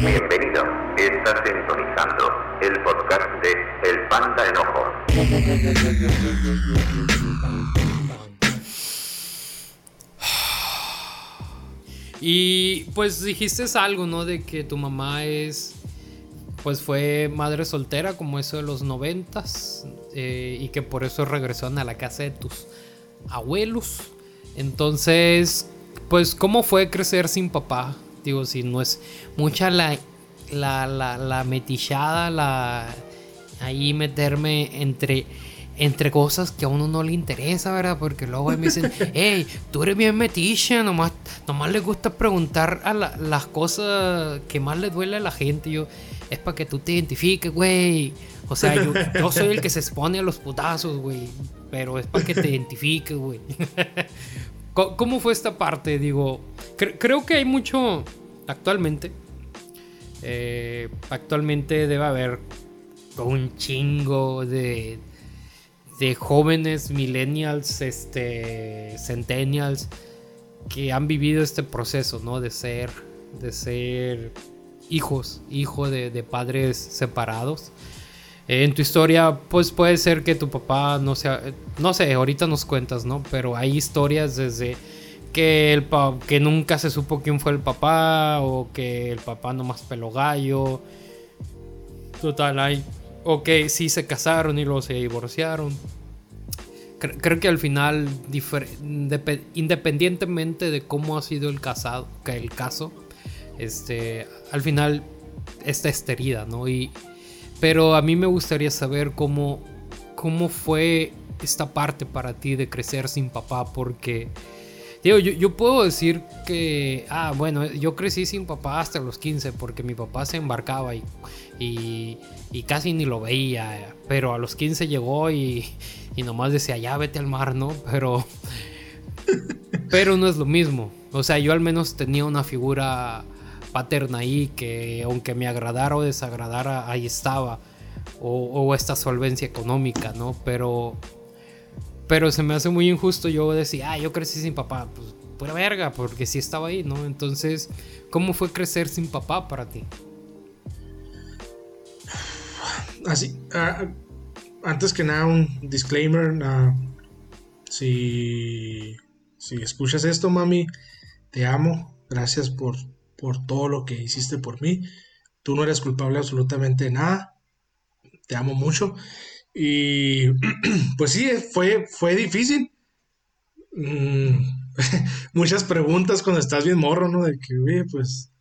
Bienvenido, estás sintonizando el podcast de El Panda Enojo. Y pues dijiste algo, ¿no? De que tu mamá es, pues fue madre soltera como eso de los noventas eh, y que por eso regresaron a la casa de tus abuelos. Entonces, pues, ¿cómo fue crecer sin papá? Digo, si no es mucha la, la, la, la metillada, la, ahí meterme entre entre cosas que a uno no le interesa, ¿verdad? Porque luego me dicen, hey, tú eres bien metiche, nomás, nomás le gusta preguntar a las cosas que más le duele a la gente. Yo, es para que tú te identifiques, güey. O sea, yo, soy el que se expone a los putazos, güey. Pero es para que te identifiques, güey. ¿Cómo fue esta parte? Digo, creo que hay mucho actualmente. Eh, actualmente debe haber un chingo de de jóvenes millennials, este, centennials, que han vivido este proceso, ¿no? De ser, de ser hijos, hijo de, padres separados. En tu historia, pues puede ser que tu papá no sea, no sé, ahorita nos cuentas, ¿no? Pero hay historias desde que el que nunca se supo quién fue el papá o que el papá nomás peló gallo. Total, hay o que sí se casaron y luego se divorciaron. Creo que al final, independientemente de cómo ha sido el casado, el caso, este, al final está esterida, ¿no? Y, pero a mí me gustaría saber cómo, cómo fue esta parte para ti de crecer sin papá, porque Digo, yo, puedo decir que, ah, bueno, yo crecí sin papá hasta los 15 porque mi papá se embarcaba y, y, casi ni lo veía, pero a los 15 llegó y, y nomás decía, ya vete al mar, ¿no? Pero, pero no es lo mismo. O sea, yo al menos tenía una figura paterna ahí que aunque me agradara o desagradara, ahí estaba. O, esta solvencia económica, ¿no? Pero pero se me hace muy injusto yo decir, ah, yo crecí sin papá. Pues pura verga, porque sí estaba ahí, ¿no? Entonces, ¿cómo fue crecer sin papá para ti? Así, ah, antes que nada, un disclaimer. Ah, si, si escuchas esto, mami, te amo. Gracias por, por todo lo que hiciste por mí. Tú no eres culpable absolutamente de nada. Te amo mucho. Y pues sí, fue, fue difícil. Mm, muchas preguntas cuando estás bien morro, ¿no? De que, oye, pues,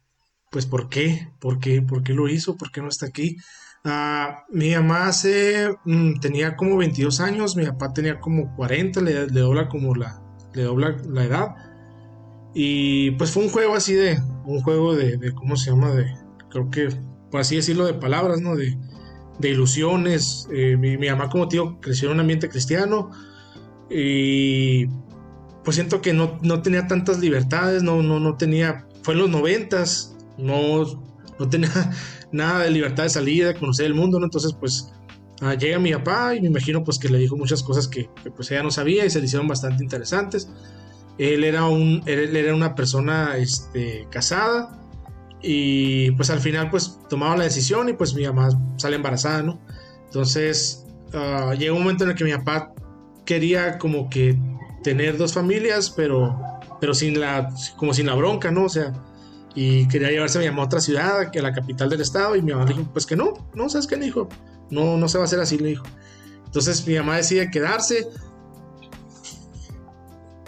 pues, ¿por qué? ¿Por qué? ¿Por qué lo hizo? ¿Por qué no está aquí? Ah, mi mamá hace, mm, tenía como 22 años, mi papá tenía como 40, le, dobla como la, le dobla la edad. Y pues fue un juego así de, un juego de, ¿cómo se llama? De, creo que, por así decirlo, de palabras, ¿no? De, de ilusiones. Eh, mi, mamá, como tío, creció en un ambiente cristiano y pues siento que no, tenía tantas libertades, no, no, no tenía, fue en los noventas, no, no tenía nada de libertad de salida, de conocer el mundo, ¿no? Entonces, pues ah, llega mi papá y me imagino pues que le dijo muchas cosas que, pues ella no sabía y se le hicieron bastante interesantes. Él era, un, él era una persona este, casada, y pues al final pues tomaba la decisión y pues mi mamá sale embarazada, ¿no? Entonces uh, llegó un momento en el que mi papá quería como que tener dos familias, pero, pero sin la, como sin la bronca, ¿no? O sea, y quería llevarse a mi mamá a otra ciudad, que a la capital del estado, y mi mamá dijo, pues que no, no, ¿sabes qué? Le dijo, no, no se va a hacer así, le dijo. Entonces mi mamá decide quedarse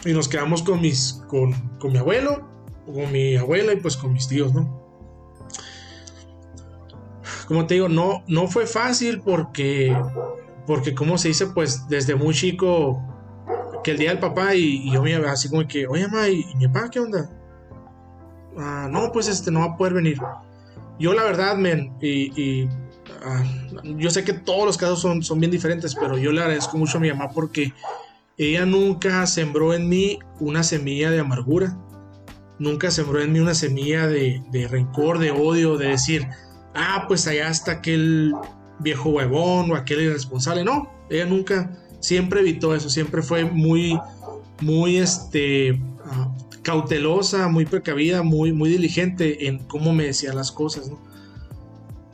y nos quedamos con mis, con, con mi abuelo, con mi abuela y pues con mis tíos, ¿no? como te digo, no, no fue fácil porque, porque como se dice, pues desde muy chico, que el día del papá y, yo me así como que, oye, mamá, ¿y, mi papá qué onda? Ah, no, pues este no va a poder venir. Yo la verdad, men, y, ah, yo sé que todos los casos son, son bien diferentes, pero yo le agradezco mucho a mi mamá porque ella nunca sembró en mí una semilla de amargura, nunca sembró en mí una semilla de, rencor, de odio, de decir, ah, pues allá está aquel viejo huevón o aquel irresponsable. No, ella nunca, siempre evitó eso, siempre fue muy, muy, este, ah, cautelosa, muy precavida, muy, muy diligente en cómo me decía las cosas.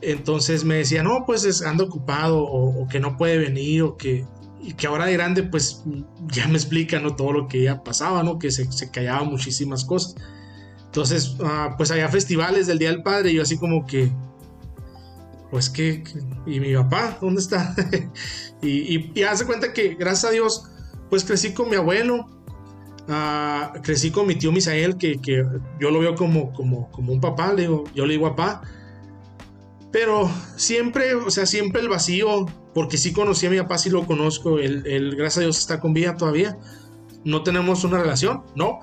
Entonces me decía, no, pues ando ocupado o, que no puede venir o que, y que ahora de grande pues ya me explica, ¿no? Todo lo que ya pasaba, ¿no? Que se, se callaba muchísimas cosas. Entonces, ah, pues había festivales del Día del Padre y yo así como que, pues que, ¿y mi papá? ¿Dónde está? y, y, hace cuenta que, gracias a Dios, pues crecí con mi abuelo, ah, crecí con mi tío Misael, que, que, yo lo veo como, como, como un papá, le digo, yo le digo papá, pero siempre, o sea, siempre el vacío, porque sí conocí a mi papá, sí lo conozco, él, él gracias a Dios está con vida todavía, no tenemos una relación, ¿no?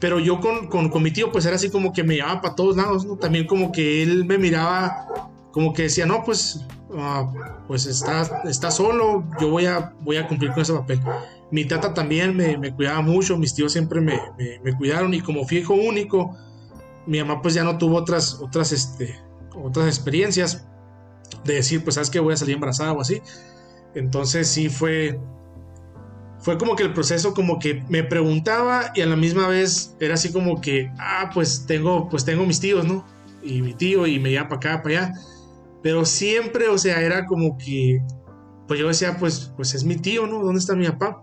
Pero yo con, con, con mi tío, pues era así como que me llevaba para todos lados, ¿no? También como que él me miraba como que decía, no, pues, ah, pues está, está solo, yo voy a, voy a cumplir con ese papel. Mi tata también me, me cuidaba mucho, mis tíos siempre me, me, cuidaron y como fui hijo único, mi mamá pues ya no tuvo otras, otras, este, otras experiencias de decir, pues sabes que voy a salir embarazada o así. Entonces sí fue, fue como que el proceso como que me preguntaba y a la misma vez era así como que, ah, pues tengo, pues tengo mis tíos, ¿no? Y mi tío y me lleva para acá, para allá pero siempre, o sea, era como que, pues yo decía, pues, pues es mi tío, ¿no? ¿Dónde está mi papá?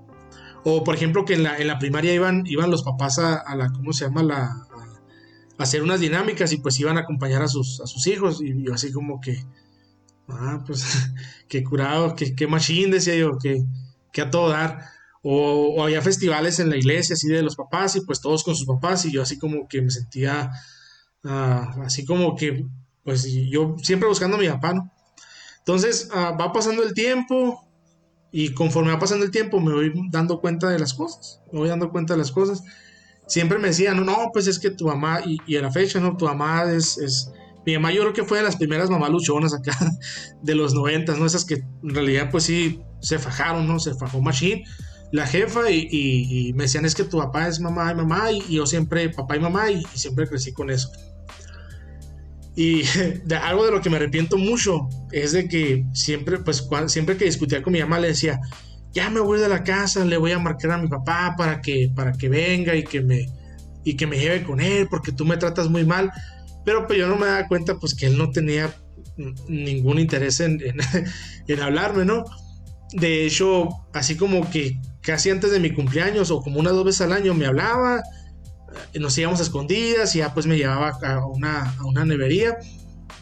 O por ejemplo que en la, en la primaria iban, iban los papás a, la, ¿cómo se llama? La, a, hacer unas dinámicas y pues iban a acompañar a sus, a sus hijos. Y yo así como que, ah, pues qué curado, qué, qué machín, decía yo, que, que a todo dar. O, había festivales en la iglesia así de los papás y pues todos con sus papás y yo así como que me sentía ah, así como que pues yo siempre buscando a mi papá, ¿no? Entonces ah, va pasando el tiempo y conforme va pasando el tiempo me voy dando cuenta de las cosas, me voy dando cuenta de las cosas. Siempre me decían, no, no, pues es que tu mamá, y, y a la fecha, ¿no? Tu mamá es, es, Mi mamá yo creo que fue de las primeras mamás luchonas acá de los noventas, ¿no? Esas que en realidad pues sí se fajaron, ¿no? Se fajó Machine, la jefa, y, me decían, es que tu papá es mamá y mamá, y, yo siempre, papá y mamá, y siempre crecí con eso. Y algo de lo que me arrepiento mucho es de que siempre, pues siempre que discutía con mi mamá le decía, ya me voy de la casa, le voy a marcar a mi papá para que, para que venga y que me, y que me lleve con él, porque tú me tratas muy mal. Pero pues yo no me daba cuenta pues que él no tenía ningún interés en, en, hablarme, ¿no? De hecho, así como que casi antes de mi cumpleaños o como una dos veces al año me hablaba nos íbamos a escondidas y ya pues me llevaba a una, a una nevería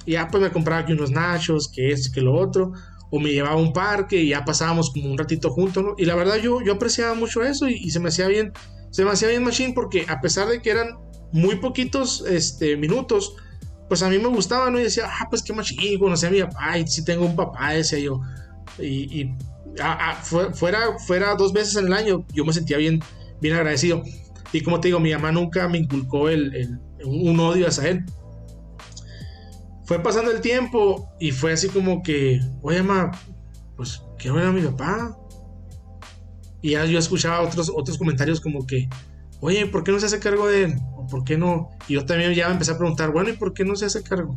y ya pues me compraba aquí unos nachos, que es, que lo otro, o me llevaba a un parque y ya pasábamos como un ratito juntos. Y la verdad yo, yo apreciaba mucho eso y, se me hacía bien, se me hacía bien Machine porque a pesar de que eran muy poquitos este, minutos, pues a mí me gustaba, ¿no? Y decía, ah, pues qué Machine, conocía a mi papá y si tengo un papá, decía yo. Y, y fuera, fuera dos veces en el año, yo me sentía bien, bien agradecido. Y como te digo, mi mamá nunca me inculcó el, un odio hacia él. Fue pasando el tiempo y fue así como que, oye, mamá, pues quiero ver a mi papá. Y ya yo escuchaba otros, otros comentarios como que, oye, ¿por qué no se hace cargo de él? ¿O por qué no? Y yo también ya empecé a preguntar, bueno, ¿y por qué no se hace cargo?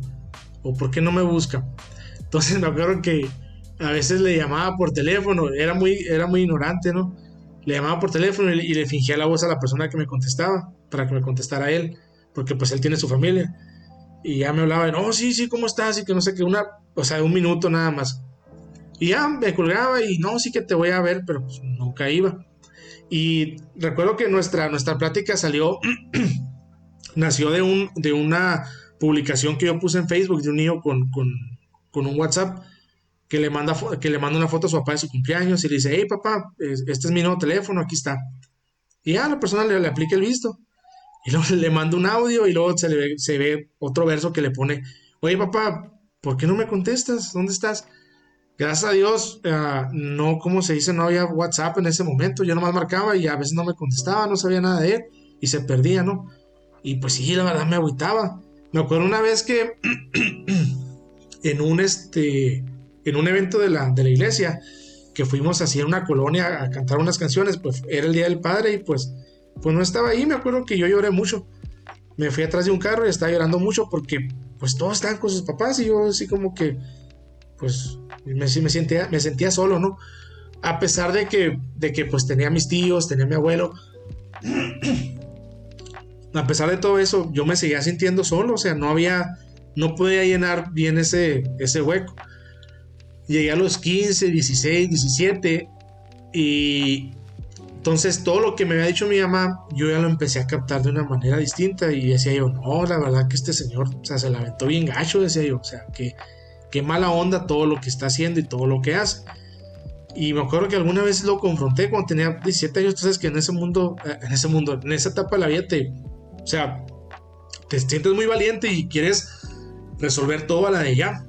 ¿O por qué no me busca? Entonces me acuerdo que a veces le llamaba por teléfono, era muy, era muy ignorante, ¿no? le llamaba por teléfono y, le fingía la voz a la persona que me contestaba, para que me contestara él, porque pues él tiene su familia. Y ya me hablaba, no, sí, sí, ¿cómo estás? Y que no sé qué, una, o sea, un minuto nada más. Y ya me colgaba y no, sí que te voy a ver, pero pues nunca iba. Y recuerdo que nuestra, nuestra plática salió, nació de, un, de una publicación que yo puse en Facebook de un niño con, con, con un WhatsApp que le manda, que le manda una foto a su papá de su cumpleaños y le dice, hey papá, este es mi nuevo teléfono, aquí está. Y ya la persona le, aplica el visto. Y luego le manda un audio y luego se, le se ve otro verso que le pone, oye papá, ¿por qué no me contestas? ¿Dónde estás? Gracias a Dios, ah, no, como se dice, no había WhatsApp en ese momento. Yo nomás marcaba y a veces no me contestaba, no sabía nada de él y se perdía, ¿no? Y pues sí, la verdad me agüitaba. Me acuerdo una vez que en un este en un evento de la, de la iglesia que fuimos así en una colonia a cantar unas canciones, pues era el Día del Padre y pues, pues no estaba ahí, me acuerdo que yo lloré mucho. Me fui atrás de un carro y estaba llorando mucho porque pues todos estaban con sus papás y yo así como que pues me, me, sentía, me sentía solo, ¿no? A pesar de que, de que pues tenía mis tíos, tenía mi abuelo. a pesar de todo eso, yo me seguía sintiendo solo, o sea, no había, no podía llenar bien ese, ese hueco. Llegué a los 15, 16, 17 y entonces todo lo que me había dicho mi mamá, yo ya lo empecé a captar de una manera distinta y decía yo, no, la verdad que este señor, o sea, se la aventó bien gacho, decía yo, o sea, que qué mala onda todo lo que está haciendo y todo lo que hace. Y me acuerdo que alguna vez lo confronté cuando tenía 17 años, entonces que en ese mundo, en ese mundo, en esa etapa de la vida te, o sea, te sientes muy valiente y quieres resolver todo a la de ya.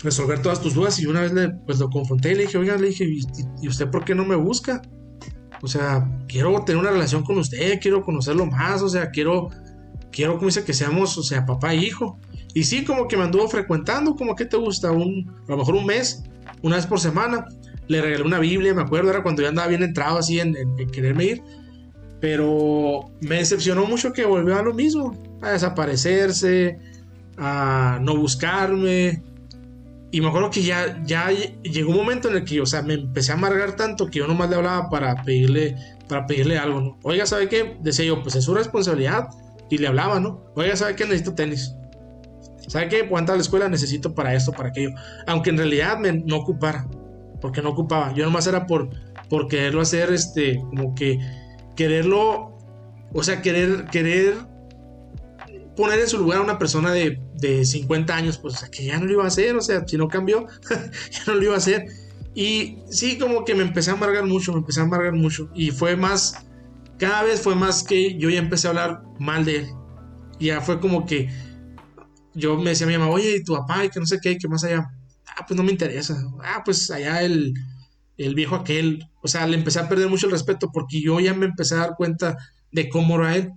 Resolver todas tus dudas. Y una vez le, pues lo confronté y le dije, oiga, le dije, ¿y, usted por qué no me busca? O sea, quiero tener una relación con usted, quiero conocerlo más, o sea, quiero, quiero, como dice, que seamos, o sea, papá e hijo. Y sí, como que me anduvo frecuentando, como que te gusta, un, a lo mejor un mes, una vez por semana. Le regalé una Biblia, me acuerdo, era cuando yo andaba bien entrado así en, en quererme ir. Pero me decepcionó mucho que volvió a lo mismo, a desaparecerse, a no buscarme. Y me acuerdo que ya, ya llegó un momento en el que, o sea, me empecé a amargar tanto que yo nomás le hablaba para pedirle, para pedirle algo, ¿no? Oiga, ¿sabe qué? Decía yo, pues es su responsabilidad. Y le hablaba, ¿no? Oiga, ¿sabe qué? Necesito tenis. ¿Sabe qué? Cuando a la escuela necesito para esto, para aquello. Aunque en realidad me, no ocupara. Porque no ocupaba. Yo nomás era por, por quererlo hacer, este, como que quererlo, o sea, querer, querer poner en su lugar a una persona de, de 50 años, pues que ya no lo iba a hacer, o sea, si no cambió, ya no lo iba a hacer. Y sí, como que me empecé a amargar mucho, me empecé a amargar mucho. Y fue más, cada vez fue más que yo ya empecé a hablar mal de él. Ya fue como que yo me decía a mi mamá, oye, ¿y tu papá? Y que no sé qué, que más allá. Ah, pues no me interesa. Ah, pues allá el, el viejo aquel, o sea, le empecé a perder mucho el respeto porque yo ya me empecé a dar cuenta de cómo era él.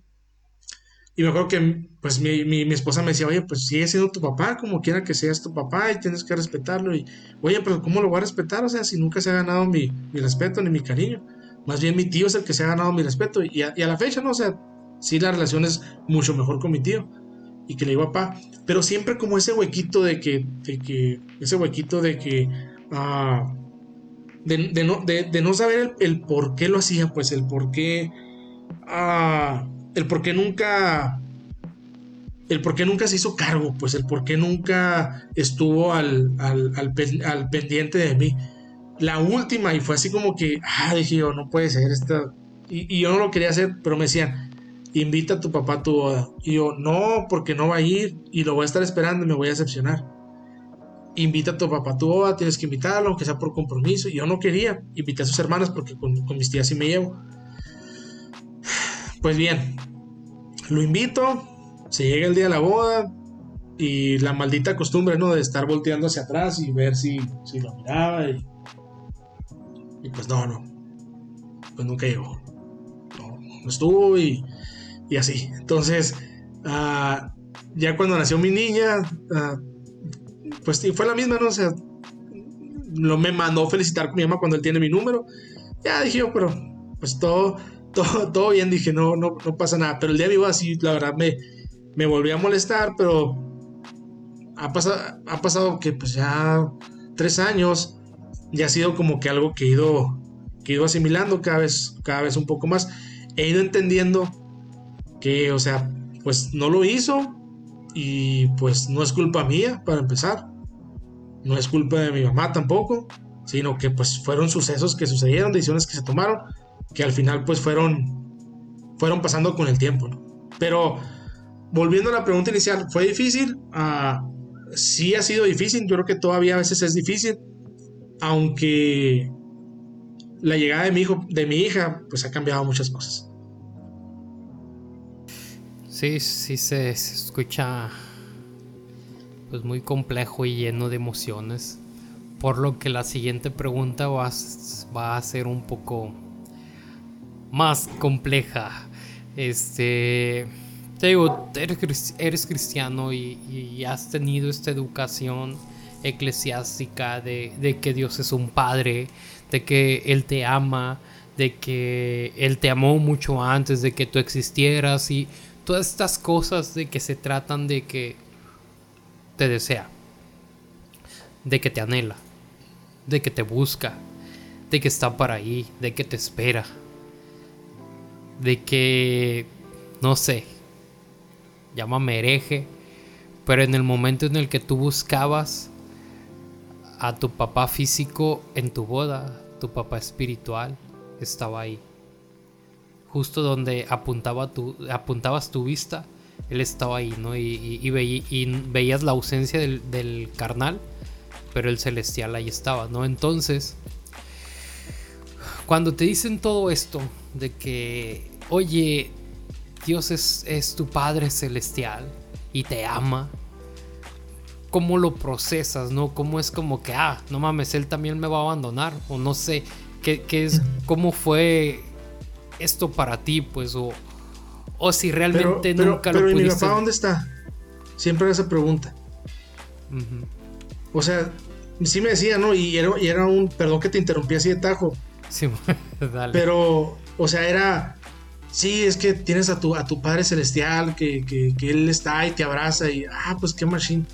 Y me acuerdo que pues mi, mi, esposa me decía, oye, pues sigue siendo tu papá, como quiera que seas tu papá y tienes que respetarlo. Y, oye, pero ¿cómo lo voy a respetar? O sea, si nunca se ha ganado mi, mi respeto ni mi cariño. Más bien mi tío es el que se ha ganado mi respeto. Y a, la fecha, ¿no? O sea, sí la relación es mucho mejor con mi tío. Y que le digo papá. Pero siempre como ese huequito de que, de que, ese huequito de que... ah de, no, de, no, saber el, por qué lo hacía, pues el por qué. Ah, el por qué nunca. El por qué nunca se hizo cargo, pues el por qué nunca estuvo al, al, pendiente de mí. La última, y fue así como que, ah, dije yo, no puede ser esta. Y, y, yo no lo quería hacer, pero me decían, invita a tu papá a tu boda. Y yo, no, porque no va a ir y lo voy a estar esperando y me voy a decepcionar invita a tu papá tu boda, tienes que invitarlo, aunque sea por compromiso. Y yo no quería, invité a sus hermanas porque con, mis tías sí me llevo. Pues bien, lo invito, se llega el día de la boda y la maldita costumbre, ¿no? De estar volteando hacia atrás y ver si, si lo miraba y, pues no, no, pues nunca llegó. No, no estuvo y, y así. Entonces, uh, ya cuando nació mi niña, uh, pues sí, fue la misma, ¿no? O sea, lo me mandó felicitar con mi mamá cuando él tiene mi número. Ya dije yo, pero pues todo, todo, todo bien, dije, no, no, no pasa nada. Pero el día vivo así, la verdad, me, me volví a molestar, pero ha pasado, ha pasado que pues ya tres años, ya ha sido como que algo que he ido, que he ido asimilando cada vez, cada vez un poco más. He ido entendiendo que, o sea, pues no lo hizo y pues no es culpa mía para empezar no es culpa de mi mamá tampoco, sino que pues fueron sucesos que sucedieron, decisiones que se tomaron, que al final pues fueron, fueron pasando con el tiempo. Pero volviendo a la pregunta inicial, ¿fue difícil? Ah, sí ha sido difícil, yo creo que todavía a veces es difícil, aunque la llegada de mi hijo, de mi hija, pues ha cambiado muchas cosas. Sí, sí se escucha pues muy complejo y lleno de emociones. Por lo que la siguiente pregunta va, a ser un poco más compleja. Este. Te digo, eres, cristiano y, has tenido esta educación eclesiástica de, de, que Dios es un padre, de que Él te ama, de que Él te amó mucho antes de que tú existieras y todas estas cosas de que se tratan de que te desea, de que te anhela, de que te busca, de que está para ahí, de que te espera, de que no sé, llámame hereje, pero en el momento en el que tú buscabas a tu papá físico en tu boda, tu papá espiritual estaba ahí. Justo donde apuntaba tu, apuntabas tu vista, él estaba ahí, ¿no? Y, veías la ausencia del, carnal, pero el celestial ahí estaba, ¿no? Entonces, cuando te dicen todo esto, de que, oye, Dios es, tu Padre celestial y te ama, ¿cómo lo procesas, no? ¿Cómo es como que, ah, no mames, Él también me va a abandonar? O no sé, ¿qué, es, cómo fue esto para ti, pues, o si realmente nunca lo pudiste... Pero mi papá dónde está? Siempre esa pregunta. O sea, sí me decía, ¿no? Y era, y era, un, perdón que te interrumpí así de tajo. Sí, dale. Pero, o sea, era, sí, es que tienes a tu, a tu Padre Celestial, que, que, que Él está y te abraza y, ah, pues qué machine.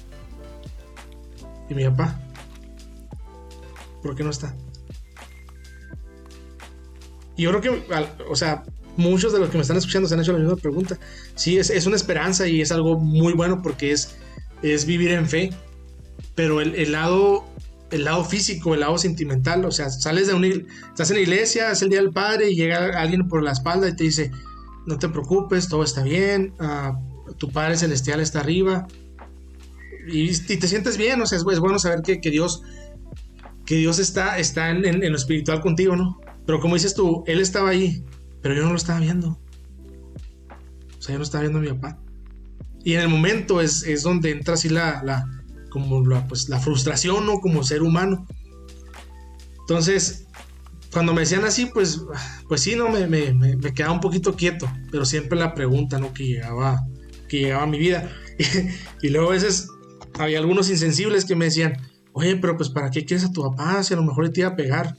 ¿Y mi papá? ¿Por qué no está? Y yo creo que, o sea, muchos de los que me están escuchando se han hecho la misma pregunta. Sí, es, es una esperanza y es algo muy bueno porque es, es vivir en fe. Pero el, el, lado, el lado físico, el lado sentimental, o sea, sales de una, estás en la iglesia, es el día del padre y llega alguien por la espalda y te dice, no te preocupes, todo está bien, ah, tu padre celestial está arriba. Y, te sientes bien, o sea, es, bueno saber que, que, Dios que Dios está, está en, en, lo espiritual contigo, ¿no? Pero como dices tú, Él estaba ahí, pero yo no lo estaba viendo. O sea, yo no estaba viendo a mi papá. Y en el momento es, es donde entra así la, la como la, pues, la frustración, ¿no? Como ser humano. Entonces, cuando me decían así, pues, pues sí, no, me, me, me, quedaba un poquito quieto, pero siempre la pregunta, ¿no? Que llegaba, que llegaba a mi vida. Y, luego a veces había algunos insensibles que me decían, oye, pero pues, ¿para qué quieres a tu papá si a lo mejor te iba a pegar?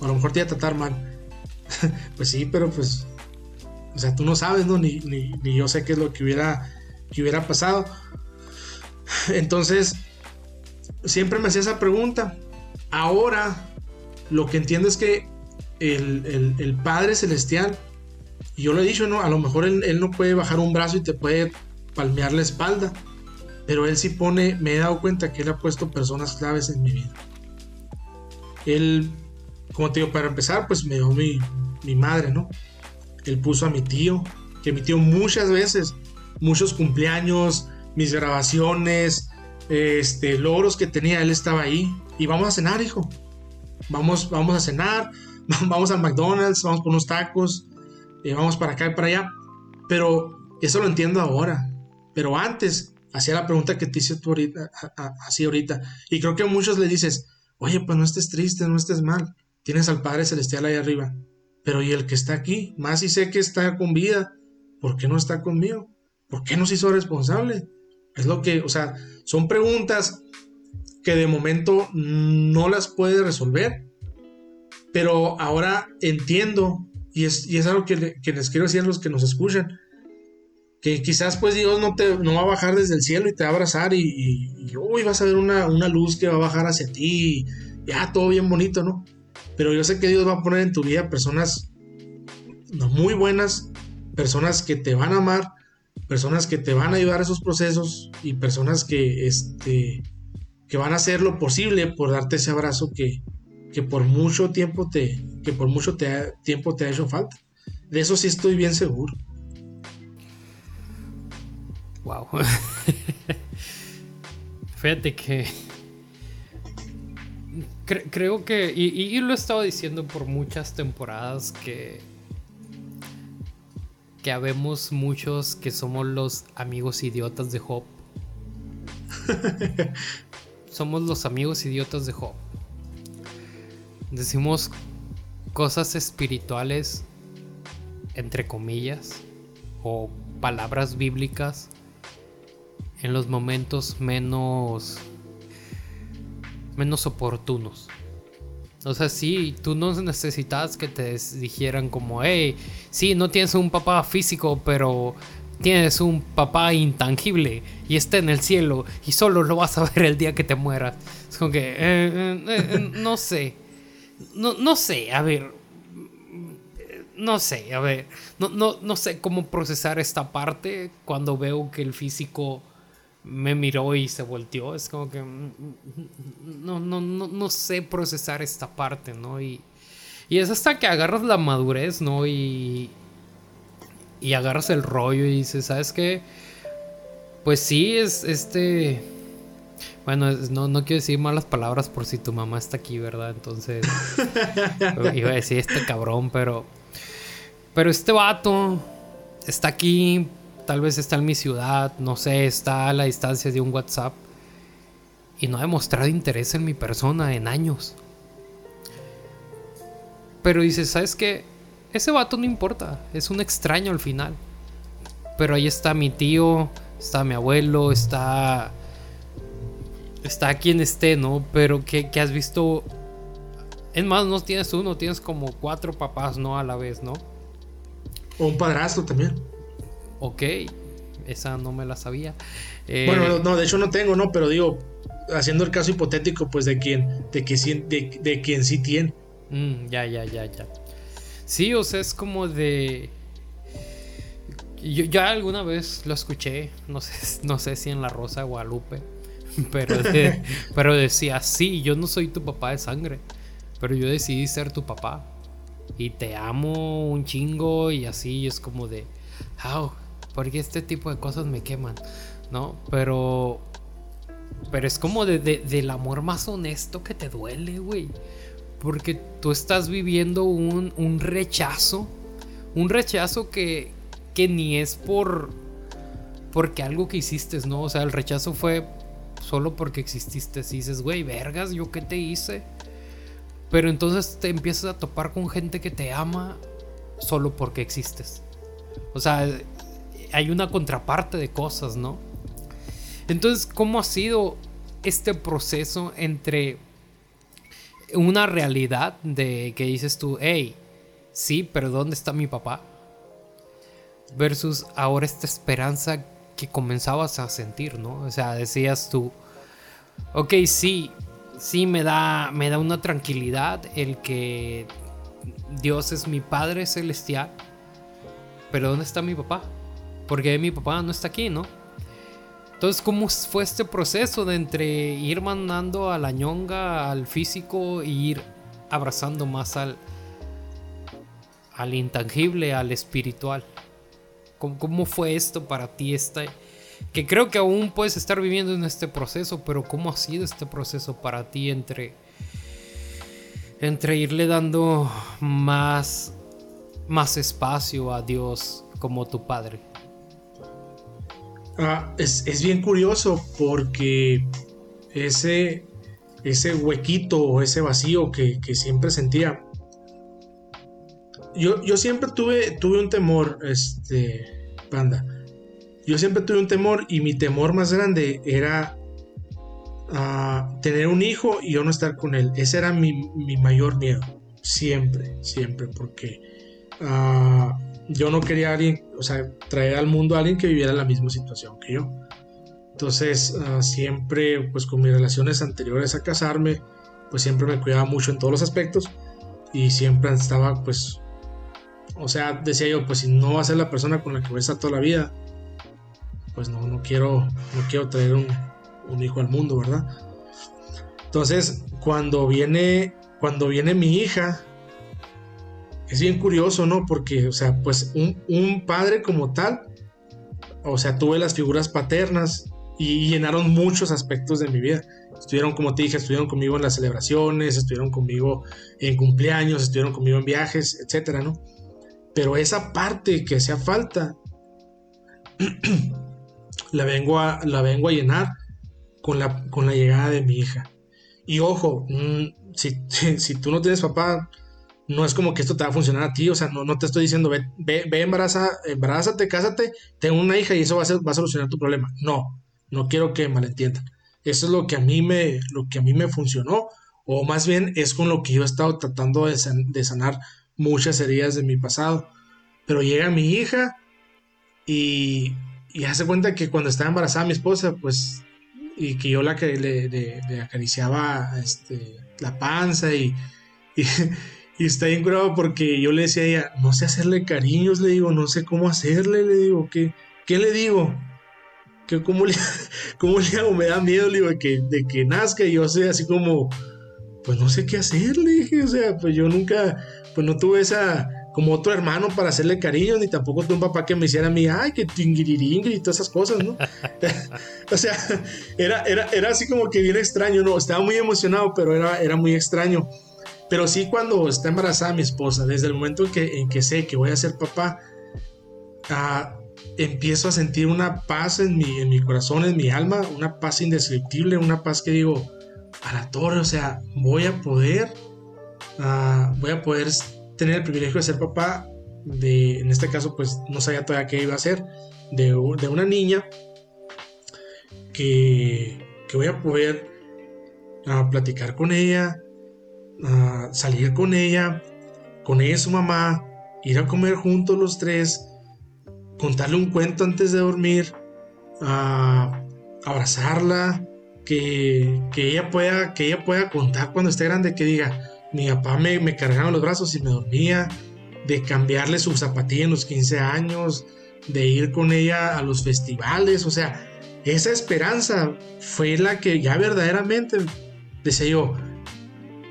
O a lo mejor te iba a tratar mal. pues sí, pero pues, o sea, tú no sabes, ¿no? Ni, ni, yo sé qué es lo que hubiera, que hubiera pasado. Entonces, siempre me hacía esa pregunta. Ahora, lo que entiendo es que el, Padre Celestial, y yo lo he dicho, ¿no? A lo mejor él, no puede bajar un brazo y te puede palmear la espalda, pero Él sí pone, me he dado cuenta que Él ha puesto personas claves en mi vida. Él, como te digo, para empezar, pues me dio mi, mi madre, ¿no? Él puso a mi tío, que mi tío muchas veces, muchos cumpleaños, mis grabaciones, este, logros que tenía, él estaba ahí. Y vamos a cenar, hijo. Vamos, vamos a cenar, vamos al McDonald's, vamos por unos tacos, eh, vamos para acá y para allá. Pero eso lo entiendo ahora. Pero antes, hacía la pregunta que te hice tú ahorita, así ahorita. Y creo que a muchos le dices, oye, pues no estés triste, no estés mal. Tienes al Padre Celestial ahí arriba. Pero ¿y el que está aquí? Más y sé que está con vida. ¿Por qué no está conmigo? ¿Por qué no se hizo responsable? Es lo que, o sea, son preguntas que de momento no las puede resolver, pero ahora entiendo, y es, y es algo que, les quiero decir a los que nos escuchan, que quizás pues Dios no, te, no va a bajar desde el cielo y te va a abrazar y, y, uy, vas a ver una, una, luz que va a bajar hacia ti, y ya todo bien bonito, ¿no? Pero yo sé que Dios va a poner en tu vida personas muy buenas, personas que te van a amar, personas que te van a ayudar a esos procesos y personas que, este, que van a hacer lo posible por darte ese abrazo que, que por mucho tiempo te, que por mucho tiempo te ha hecho falta. De eso sí estoy bien seguro. Wow. Fíjate que creo que, y, y, lo he estado diciendo por muchas temporadas, que que habemos muchos que somos los amigos idiotas de Job. somos los amigos idiotas de Job. Decimos cosas espirituales, entre comillas, o palabras bíblicas en los momentos menos menos oportunos. O sea, sí, tú no necesitas que te dijeran como, hey, sí, no tienes un papá físico, pero tienes un papá intangible y está en el cielo y solo lo vas a ver el día que te mueras. Es como que, eh, eh, eh, no sé, no, no sé, a ver, no sé, a ver, no, no, no sé cómo procesar esta parte cuando veo que el físico me miró y se volteó. Es como que mm, no, no, no, no sé procesar esta parte, ¿no? Y, y es hasta que agarras la madurez, ¿no? Y, y agarras el rollo y dices, ¿sabes qué? Pues sí, es este... Bueno, no, no quiero decir malas palabras por si tu mamá está aquí, ¿verdad? Entonces... iba a decir este cabrón, pero... Pero este vato está aquí, tal vez está en mi ciudad, no sé, está a la distancia de un WhatsApp. Y no ha demostrado interés en mi persona en años. Pero dices, ¿sabes qué? Ese vato no importa, es un extraño al final. Pero ahí está mi tío, está mi abuelo, está. Está quien esté, ¿no? Pero que, has visto. Es más, no tienes uno, tienes como cuatro papás, ¿no? A la vez, ¿no? O un padrastro también. Ok, esa no me la sabía. bueno, no, de hecho no tengo, ¿no? Pero digo, haciendo el caso hipotético, pues de quien, de, que, de, de quien sí tiene. Mm, ya, ya, ya, ya. Sí, o sea, es como de... Yo ya alguna vez lo escuché, no sé, no sé si en La Rosa de Guadalupe, pero, pero decía, sí, yo no soy tu papá de sangre, pero yo decidí ser tu papá. Y te amo un chingo y así es como de, wow, porque este tipo de cosas me queman, ¿no? Pero, pero es como de, del amor más honesto que te duele, güey. Porque tú estás viviendo un, rechazo. Un rechazo que, que ni es por. Porque algo que hiciste, ¿no? O sea, el rechazo fue solo porque exististe. Si dices, güey, vergas, ¿yo qué te hice? Pero entonces te empiezas a topar con gente que te ama solo porque existes. O sea, hay una contraparte de cosas, ¿no? Entonces, ¿cómo ha sido este proceso entre una realidad de que dices tú, hey, sí, pero ¿dónde está mi papá? Versus ahora esta esperanza que comenzabas a sentir, ¿no? O sea, decías tú, ok, sí, sí me da, me da una tranquilidad el que Dios es mi Padre Celestial, pero ¿dónde está mi papá? Porque mi papá no está aquí, ¿no? Entonces, ¿cómo fue este proceso de entre ir mandando a la ñonga, al físico, e ir abrazando más al, al intangible, al espiritual? ¿Cómo, fue esto para ti? Este, que creo que aún puedes estar viviendo en este proceso, pero ¿cómo ha sido este proceso para ti entre, entre irle dando más, más espacio a Dios como tu Padre? Ah, es, bien curioso porque ese, ese huequito o ese vacío que, siempre sentía. Yo, yo, siempre tuve, tuve un temor, este, panda. Yo siempre tuve un temor y mi temor más grande era ah, tener un hijo y yo no estar con él. Ese era mi, mayor miedo. Siempre, siempre, porque uh, yo no quería a alguien, o sea, traer al mundo a alguien que viviera la misma situación que yo. Entonces, ah, siempre, pues con mis relaciones anteriores a casarme, pues siempre me cuidaba mucho en todos los aspectos y siempre estaba, pues, o sea, decía yo, pues si no va a ser la persona con la que voy a estar toda la vida, pues no, no quiero, no quiero traer un, un hijo al mundo, ¿verdad? Entonces, cuando viene, cuando viene mi hija, es bien curioso, ¿no? Porque, o sea, pues un, padre como tal, o sea, tuve las figuras paternas y llenaron muchos aspectos de mi vida. Estuvieron, como te dije, estuvieron conmigo en las celebraciones, estuvieron conmigo en cumpleaños, estuvieron conmigo en viajes, etcétera, ¿no? Pero esa parte que hacía falta, la, vengo a, la vengo a llenar con la, con la llegada de mi hija. Y ojo, mm, si, si tú no tienes papá, no es como que esto te va a funcionar a ti, o sea, no, no te estoy diciendo, ve, ve, embaraza, embarázate, cásate, ten una hija y eso va a, va a solucionar tu problema. No, no quiero que malentiendan. Eso es lo que a mí me, lo que a mí me funcionó, o más bien es con lo que yo he estado tratando de, sanar muchas heridas de mi pasado. Pero llega mi hija y, y hace cuenta que cuando estaba embarazada mi esposa, pues, y que yo la que le, le, acariciaba este, la panza y Y está bien curado porque yo le decía a ella, no sé hacerle cariños, le digo, no sé cómo hacerle, le digo, ¿qué, qué le digo? ¿Qué, cómo, le, ¿Cómo le hago? Me da miedo, le digo, de que, de que nazca y yo sé así como, pues no sé qué hacer, le dije, o sea, pues yo nunca, pues no tuve esa, como otro hermano para hacerle cariño, ni tampoco tuve un papá que me hiciera a mí, ay, que tingiriringri y todas esas cosas, ¿no? o sea, era, era, era así como que bien extraño, ¿no? Estaba muy emocionado, pero era, era muy extraño. Pero sí cuando está embarazada mi esposa, desde el momento en que, en que sé que voy a ser papá, ah, empiezo a sentir una paz en mi, en mi corazón, en mi alma, una paz indescriptible, una paz que digo, a la torre, o sea, voy a poder, ah, voy a poder tener el privilegio de ser papá de, en este caso, pues no sabía todavía qué iba a ser, de, de una niña que, que, voy a poder uh, platicar con ella, salir con ella, con ella y su mamá, ir a comer juntos los tres, contarle un cuento antes de dormir, abrazarla, que, que, ella pueda, que ella pueda contar cuando esté grande, que diga, mi papá me, me los brazos y me dormía, de cambiarle su zapatilla en los 15 años, de ir con ella a los festivales, o sea, esa esperanza fue la que ya verdaderamente decía yo,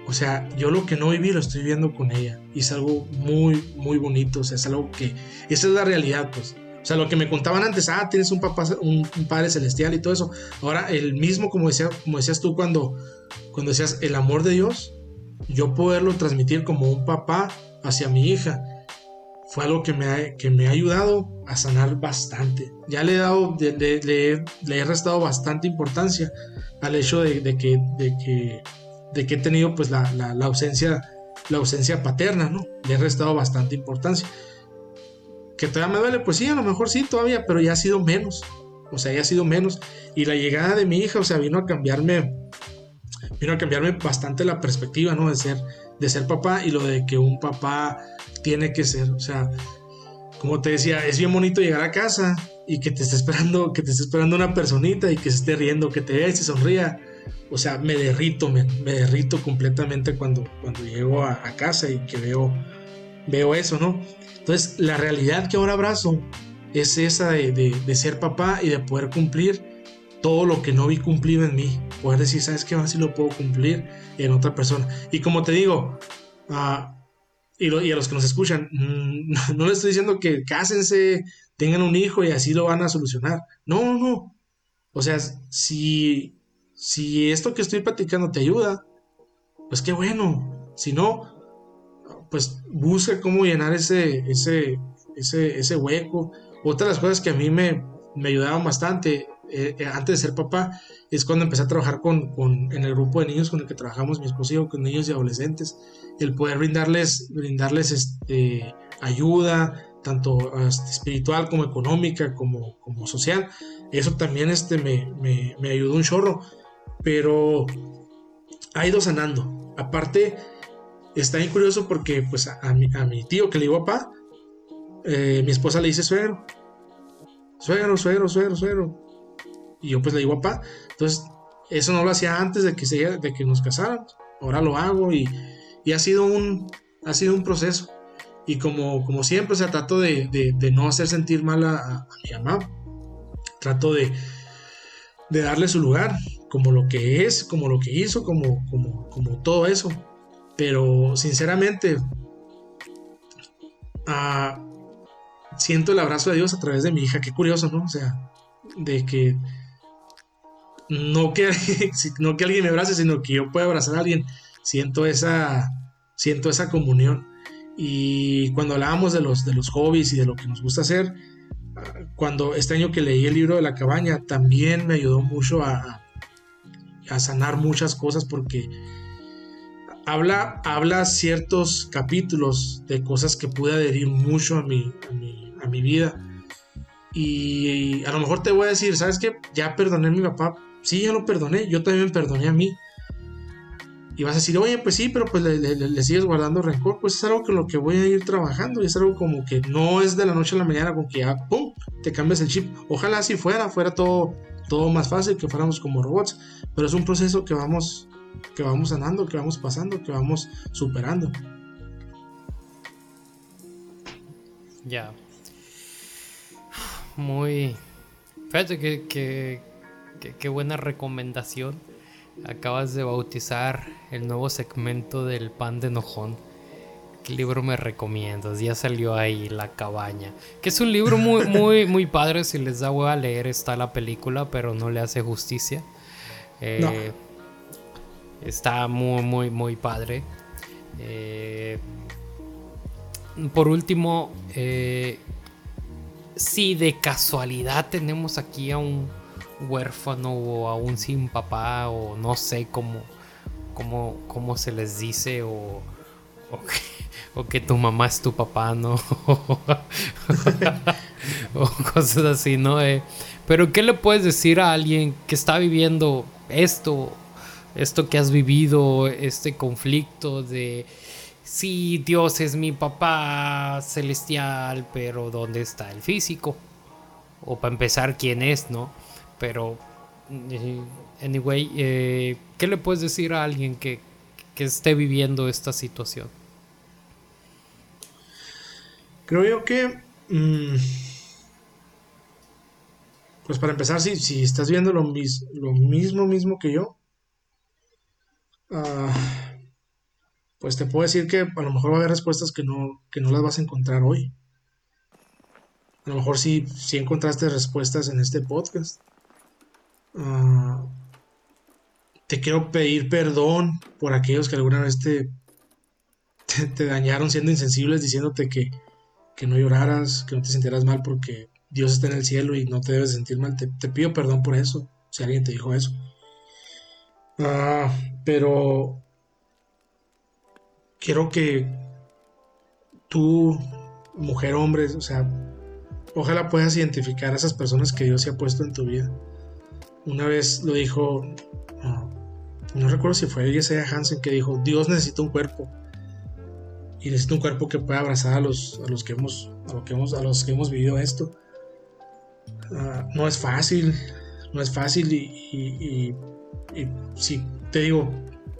o sea, yo lo que no viví lo estoy viendo con ella y es algo muy, muy bonito, o sea, es algo que, esa es la realidad, pues. O sea, lo que me contaban antes, ah, tienes un papá, un, padre celestial y todo eso. Ahora, el mismo, como, decía, como decías tú cuando, cuando decías el amor de Dios, yo poderlo transmitir como un papá hacia mi hija fue algo que me ha, que me ha ayudado a sanar bastante. Ya le he dado, le, he restado bastante importancia al hecho de, que, de, que, de que he tenido pues la, la, ausencia, la ausencia paterna, ¿no? Le he restado bastante importancia. Que todavía me duele, pues sí, a lo mejor sí, todavía, pero ya ha sido menos. O sea, ya ha sido menos. Y la llegada de mi hija, o sea, vino a cambiarme vino a cambiarme bastante la perspectiva, ¿no? De ser, de ser papá y lo de que un papá tiene que ser, o sea, como te decía, es bien bonito llegar a casa y que te esté esperando, que te esté esperando una personita y que se esté riendo, que te vea y se sonría. O sea, me derrito, me, derrito completamente cuando, cuando llego a, casa y que veo, veo eso, ¿no? Entonces, la realidad que ahora abrazo es esa de, de ser papá y de poder cumplir todo lo que no vi cumplido en mí. Poder decir, ¿sabes qué? Sí lo puedo cumplir en otra persona. Y como te digo, y, y, a los que nos escuchan, mm, no les estoy diciendo que cásense, tengan un hijo y así lo van a solucionar. No, no, no. O sea, si, si esto que estoy platicando te ayuda, pues qué bueno. Si no, pues busca cómo llenar ese, ese, ese, ese hueco. Otra de las cosas que a mí me, me ayudaban bastante eh, eh, antes de ser papá, es cuando empecé a trabajar con, en el grupo de niños con el que trabajamos mi esposo y con niños y adolescentes, el poder brindarles, brindarles este, ayuda, tanto este, espiritual como económica, como, como social, eso también este, me, me, me ayudó un chorro, pero ha ido sanando. Aparte, está bien curioso porque pues a, mi, a tío que le digo papá, eh, mi esposa le dice suegro. Suegro, suegro, suegro, suegro. Y yo pues le digo, papá, entonces eso no lo hacía antes de que, se, de que nos casáramos. Ahora lo hago y, ha, sido un, ha sido un proceso. Y como, como siempre, o sea, trato de, no hacer sentir mal a, mi mamá. Trato de, de, darle su lugar, como lo que es, como lo que hizo, como, como, todo eso. Pero sinceramente, ah, siento el abrazo de Dios a través de mi hija. Qué curioso, ¿no? O sea, de que no que, no que alguien me abrace, sino que yo pueda abrazar a alguien. Siento esa, siento esa comunión. Y cuando hablábamos de los, de los hobbies y de lo que nos gusta hacer, cuando este año que leí el libro de la cabaña, también me ayudó mucho a, a sanar muchas cosas porque habla, habla ciertos capítulos de cosas que pude adherir mucho a mi, a mi, vida. Y a lo mejor te voy a decir, ¿sabes qué? Ya perdoné a mi papá sí, ya lo perdoné, yo también perdoné a mí. Y vas a decir, oye, pues sí, pero pues le, sigues guardando rencor. Pues es algo que lo que voy a ir trabajando. Y es algo como que no es de la noche a la mañana con que ya, ¡pum!, te cambias el chip. Ojalá si fuera, fuera todo, todo más fácil, que fuéramos como robots. Pero es un proceso que vamos, que vamos sanando, que vamos pasando, que vamos superando. Ya. Muy... Fíjate que, que, que, que buena recomendación Acabas de bautizar el nuevo segmento del pan de enojón. ¿Qué libro me recomiendas? Ya salió ahí La cabaña. Que es un libro muy, muy, muy padre. Si les da hueva leer, está la película, pero no le hace justicia. Eh, está muy, muy, muy padre. Eh, por último, eh, si de casualidad tenemos aquí a un huérfano o a un sin papá o no sé cómo, cómo, cómo se les dice o, o, que, tu mamá es tu papá, ¿no? o cosas así, ¿no? Eh, pero ¿qué le puedes decir a alguien que está viviendo esto, esto que has vivido, este conflicto de sí, Dios es mi papá celestial, pero ¿dónde está el físico? O para empezar, ¿quién es, no? Pero, eh, anyway, eh, ¿qué le puedes decir a alguien que, esté viviendo esta situación? Creo yo que... Mm, pues para empezar, si, si estás viendo lo, mismo, mismo que yo, uh, pues te puedo decir que a lo mejor va a haber respuestas que no, que no las vas a encontrar hoy. A lo mejor sí, sí encontraste respuestas en este podcast. Ah, te quiero pedir perdón por aquellos que alguna vez te, te, dañaron siendo insensibles, diciéndote que, que, no lloraras, que no te sintieras mal porque Dios está en el cielo y no te debes sentir mal. Te, pido perdón por eso, si alguien te dijo eso. Ah, pero quiero que tú, mujer, hombre, o sea, ojalá puedas identificar a esas personas que Dios se ha puesto en tu vida. Una vez lo dijo, no, recuerdo si fue Isaiah Hansen que dijo, Dios necesita un cuerpo. Y necesita un cuerpo que pueda abrazar a los, a los, que, hemos, a que, hemos, a los que hemos vivido esto. Ah, no es fácil, no es fácil y, si te digo,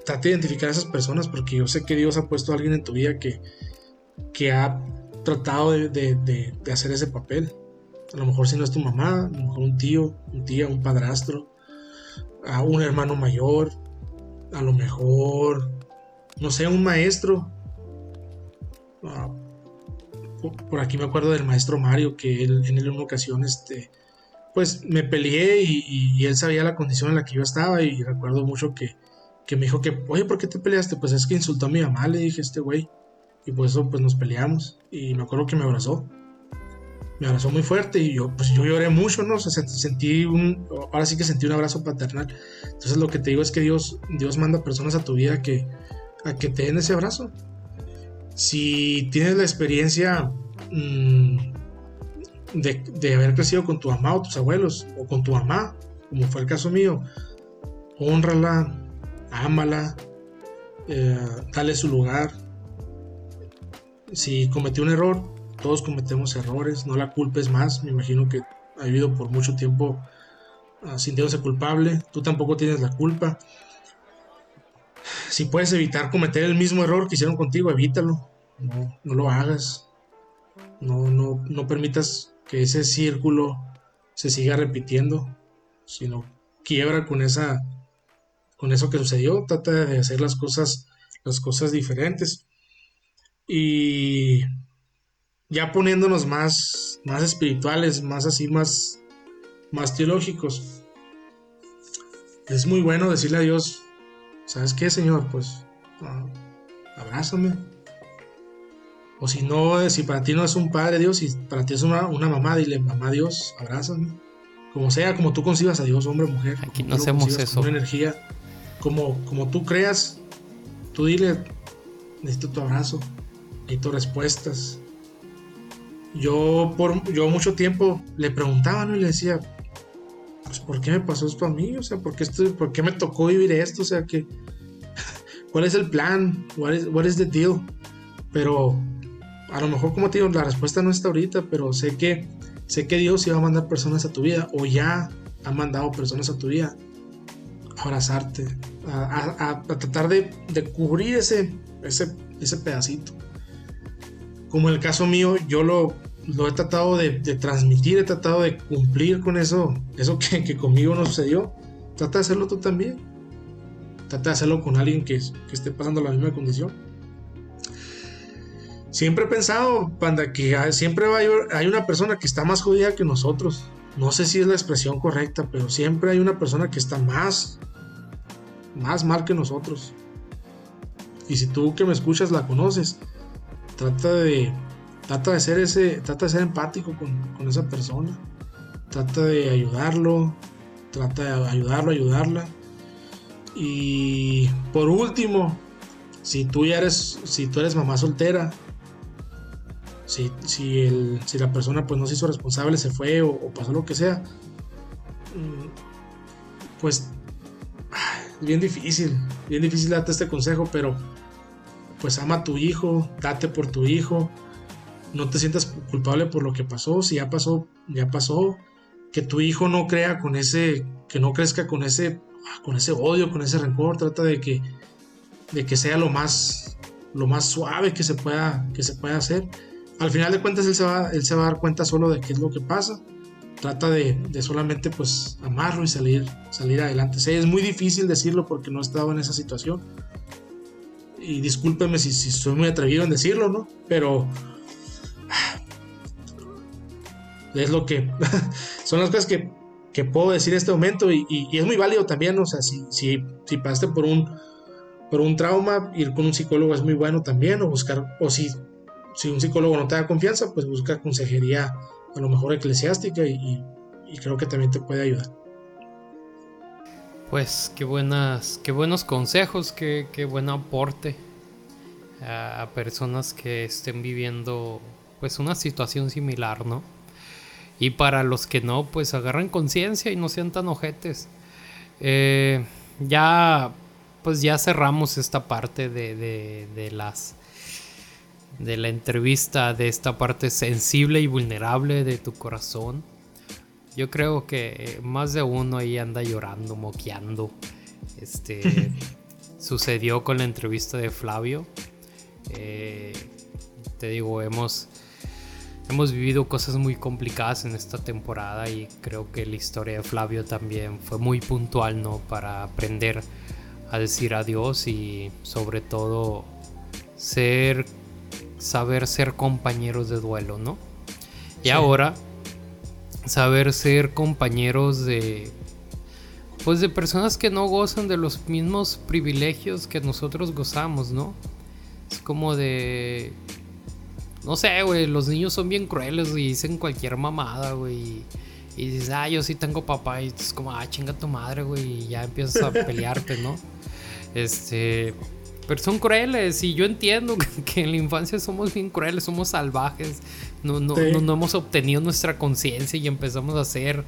trate de identificar a esas personas porque yo sé que Dios ha puesto a alguien en tu vida que, que ha tratado de, hacer ese papel. A lo mejor si no es tu mamá, a lo mejor un tío, un tía, un padrastro, a un hermano mayor, a lo mejor, no sé, un maestro. Ah, por aquí me acuerdo del maestro Mario que él, en una ocasión este, pues me peleé y, él sabía la condición en la que yo estaba y recuerdo mucho que, que me dijo que, oye, ¿por qué te peleaste? Pues es que insultó a mi mamá, le dije este güey. Y por eso pues nos peleamos. Y me acuerdo que me abrazó. Me abrazó muy fuerte y yo pues yo lloré mucho, ¿no? Sentí un, ahora sí que sentí un abrazo paternal. Entonces lo que te digo es que Dios, Dios manda personas a tu vida que, a que te den ese abrazo. Si tienes la experiencia mm, de, de haber crecido con tu mamá o tus abuelos, o con tu mamá, como fue el caso mío, honrala, ámala, eh, dale su lugar. Si cometió un error, todos cometemos errores, no la culpes más. Me imagino que ha vivido por mucho tiempo uh, sintiéndose culpable, tú tampoco tienes la culpa. Si puedes evitar cometer el mismo error que hicieron contigo, evítalo. No, no lo hagas. No, no, no permitas que ese círculo se siga repitiendo, sino quiebra con esa con eso que sucedió, trata de hacer las cosas, las cosas diferentes. Y ya poniéndonos más, más espirituales, más así, más, más teológicos. Es muy bueno decirle a Dios, ¿sabes qué, Señor? Pues ah, abrázame. O si no, si para ti no es un padre Dios, si para ti es una, una mamá, dile, mamá Dios, abrázame. Como sea, como tú concibas a Dios, hombre o mujer. Aquí no hacemos eso. Una energía como, como tú creas, tú dile, necesito tu abrazo, necesito respuestas. Yo por yo mucho tiempo le preguntaba ¿no? y le decía, pues ¿por qué me pasó esto a mí? O sea, ¿por qué, esto, ¿por qué me tocó vivir esto? O sea, que, ¿cuál es el plan? What is, what is the deal? Pero a lo mejor como te digo, la respuesta no está ahorita, pero sé que sé que Dios iba a mandar personas a tu vida o ya ha mandado personas a tu vida abrazarte, a, tratar de, cubrir ese, ese, ese pedacito. Como el caso mío, yo lo, he tratado de, transmitir, he tratado de cumplir con eso, eso que, conmigo no sucedió. Trata de hacerlo tú también. Trata de hacerlo con alguien que, esté pasando la misma condición. Siempre he pensado, Panda, que siempre hay una persona que está más jodida que nosotros. No sé si es la expresión correcta, pero siempre hay una persona que está más, más mal que nosotros. Y si tú que me escuchas la conoces, trata de, trata de ser ese, trata de ser empático con, esa persona. Trata de ayudarlo, trata de ayudarlo, ayudarla. Y por último, si tú ya eres, si tú eres mamá soltera, si, si, el, si la persona pues no se hizo responsable, se fue o, pasó lo que sea, mm, pues es bien difícil, bien difícil darte este consejo, pero pues ama a tu hijo, date por tu hijo, no te sientas culpable por lo que pasó, si ya pasó, ya pasó, que tu hijo no crea con ese, que no crezca con ese, con ese odio, con ese rencor, trata de que, de que sea lo más, lo más suave que se pueda, que se pueda hacer. Al final de cuentas él se va, él se va a dar cuenta solo de qué es lo que pasa. Trata de, solamente pues amarlo y salir, salir adelante. es muy difícil decirlo porque no he estado en esa situación y discúlpeme si, si soy muy atrevido en decirlo, ¿no? Pero es lo que son las cosas que, puedo decir en este momento y, es muy válido también, o sea, si, si, si pasaste por un, por un trauma, ir con un psicólogo es muy bueno también, o buscar, o si, si un psicólogo no te da confianza, pues busca consejería a lo mejor eclesiástica y, y creo que también te puede ayudar. Pues qué buenas, qué buenos consejos, qué, qué buen aporte a, personas que estén viviendo pues una situación similar, ¿no? Y para los que no, pues agarren conciencia y no sean tan ojetes. Eh, ya, pues ya cerramos esta parte de, de, de las de la entrevista, de esta parte sensible y vulnerable de tu corazón. Yo creo que más de uno ahí anda llorando, moqueando. Este sucedió con la entrevista de Flavio. Eh, te digo, hemos, hemos vivido cosas muy complicadas en esta temporada y creo que la historia de Flavio también fue muy puntual, ¿no? Para aprender a decir adiós y sobre todo ser, saber ser compañeros de duelo, ¿no? Y ahora saber ser compañeros de pues de personas que no gozan de los mismos privilegios que nosotros gozamos, ¿no? Es como de no sé, güey, los niños son bien crueles y dicen cualquier mamada, güey. Y dices, ah, yo sí tengo papá. Y es como, ah, chinga tu madre, güey. Y ya empiezas a pelearte, ¿no? Este. Pero son crueles y yo entiendo que, en la infancia somos bien crueles, somos salvajes, no, no, no, hemos obtenido nuestra conciencia y empezamos a ser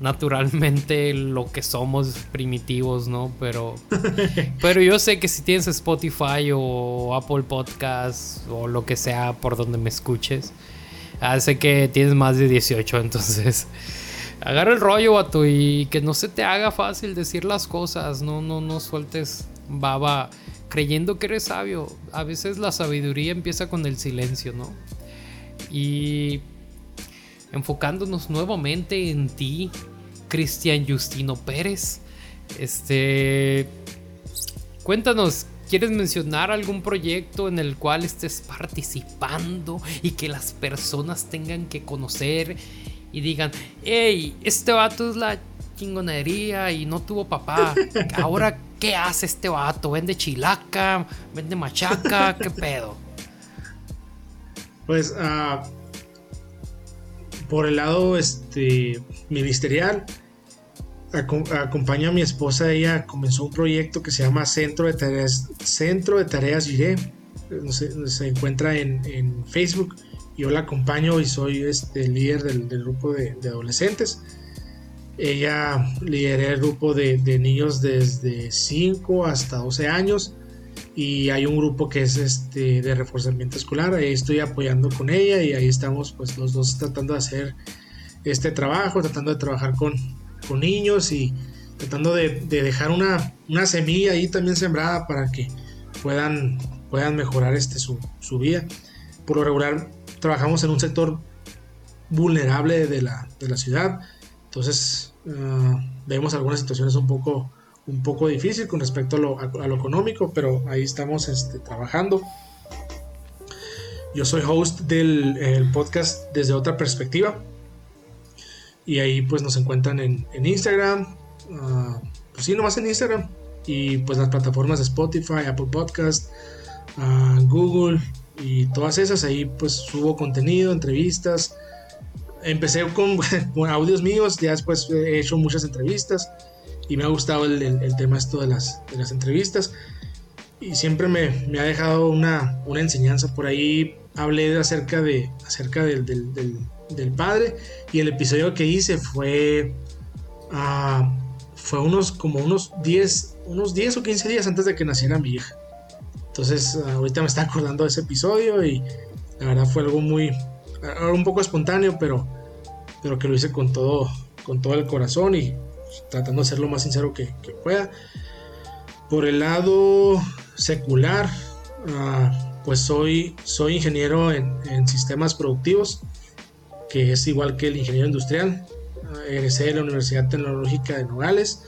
naturalmente lo que somos primitivos, ¿no? Pero, pero yo sé que si tienes Spotify o Apple Podcasts o lo que sea por donde me escuches, ah, que tienes más de 18, entonces agarra el rollo, vato, y que no se te haga fácil decir las cosas, no, no, no sueltes baba creyendo que eres sabio. A veces la sabiduría empieza con el silencio, ¿no? Y enfocándonos nuevamente en ti, Cristian Justino Pérez. Este, cuéntanos, ¿quieres mencionar algún proyecto en el cual estés participando y que las personas tengan que conocer y digan, hey, este vato es la chingonería y no tuvo papá. Ahora, ¿qué hace este vato? ¿Vende chilaca? ¿Vende machaca? ¿Qué pedo? Pues, uh, por el lado este, ministerial, acompaño a mi esposa. Ella comenzó un proyecto que se llama Centro de Tareas, Centro de Tareas Giré. Se, encuentra en, Facebook. Yo la acompaño y soy este, líder del, grupo de, de adolescentes. Ella lidera el grupo de, niños desde 5 hasta 12 años y hay un grupo que es este de reforzamiento escolar. Ahí estoy apoyando con ella y ahí estamos pues los dos tratando de hacer este trabajo, tratando de trabajar con, con niños y tratando de, dejar una, una, semilla ahí también sembrada para que puedan, puedan mejorar este, su, su vida. Por lo regular trabajamos en un sector vulnerable de la, de la ciudad. Entonces, ah, vemos algunas situaciones un poco, un poco difícil con respecto a lo, económico, pero ahí estamos este, trabajando. Yo soy host del podcast desde otra perspectiva. Y ahí pues nos encuentran en, Instagram. Uh, pues sí, nomás en Instagram. Y pues las plataformas de Spotify, Apple Podcast, uh, Google y todas esas. Ahí pues subo contenido, entrevistas. Empecé con, con, audios míos, ya después he hecho muchas entrevistas. Y me ha gustado el, tema de las, las entrevistas. Y siempre me, ha dejado una, enseñanza por ahí. Hablé acerca, de, acerca del, padre. Y el episodio que hice fue. Uh, fue unos como unos 10, unos 10 o 15 días antes de que naciera mi hija. Entonces, ahorita me está acordando de ese episodio y la verdad fue algo muy. un poco espontáneo, pero, pero que lo hice con todo, con todo el corazón y tratando de ser lo más sincero que, pueda. Por el lado secular, uh, pues soy, soy ingeniero en, sistemas productivos que es igual que el ingeniero industrial. Egresé de la Universidad Tecnológica de Nogales.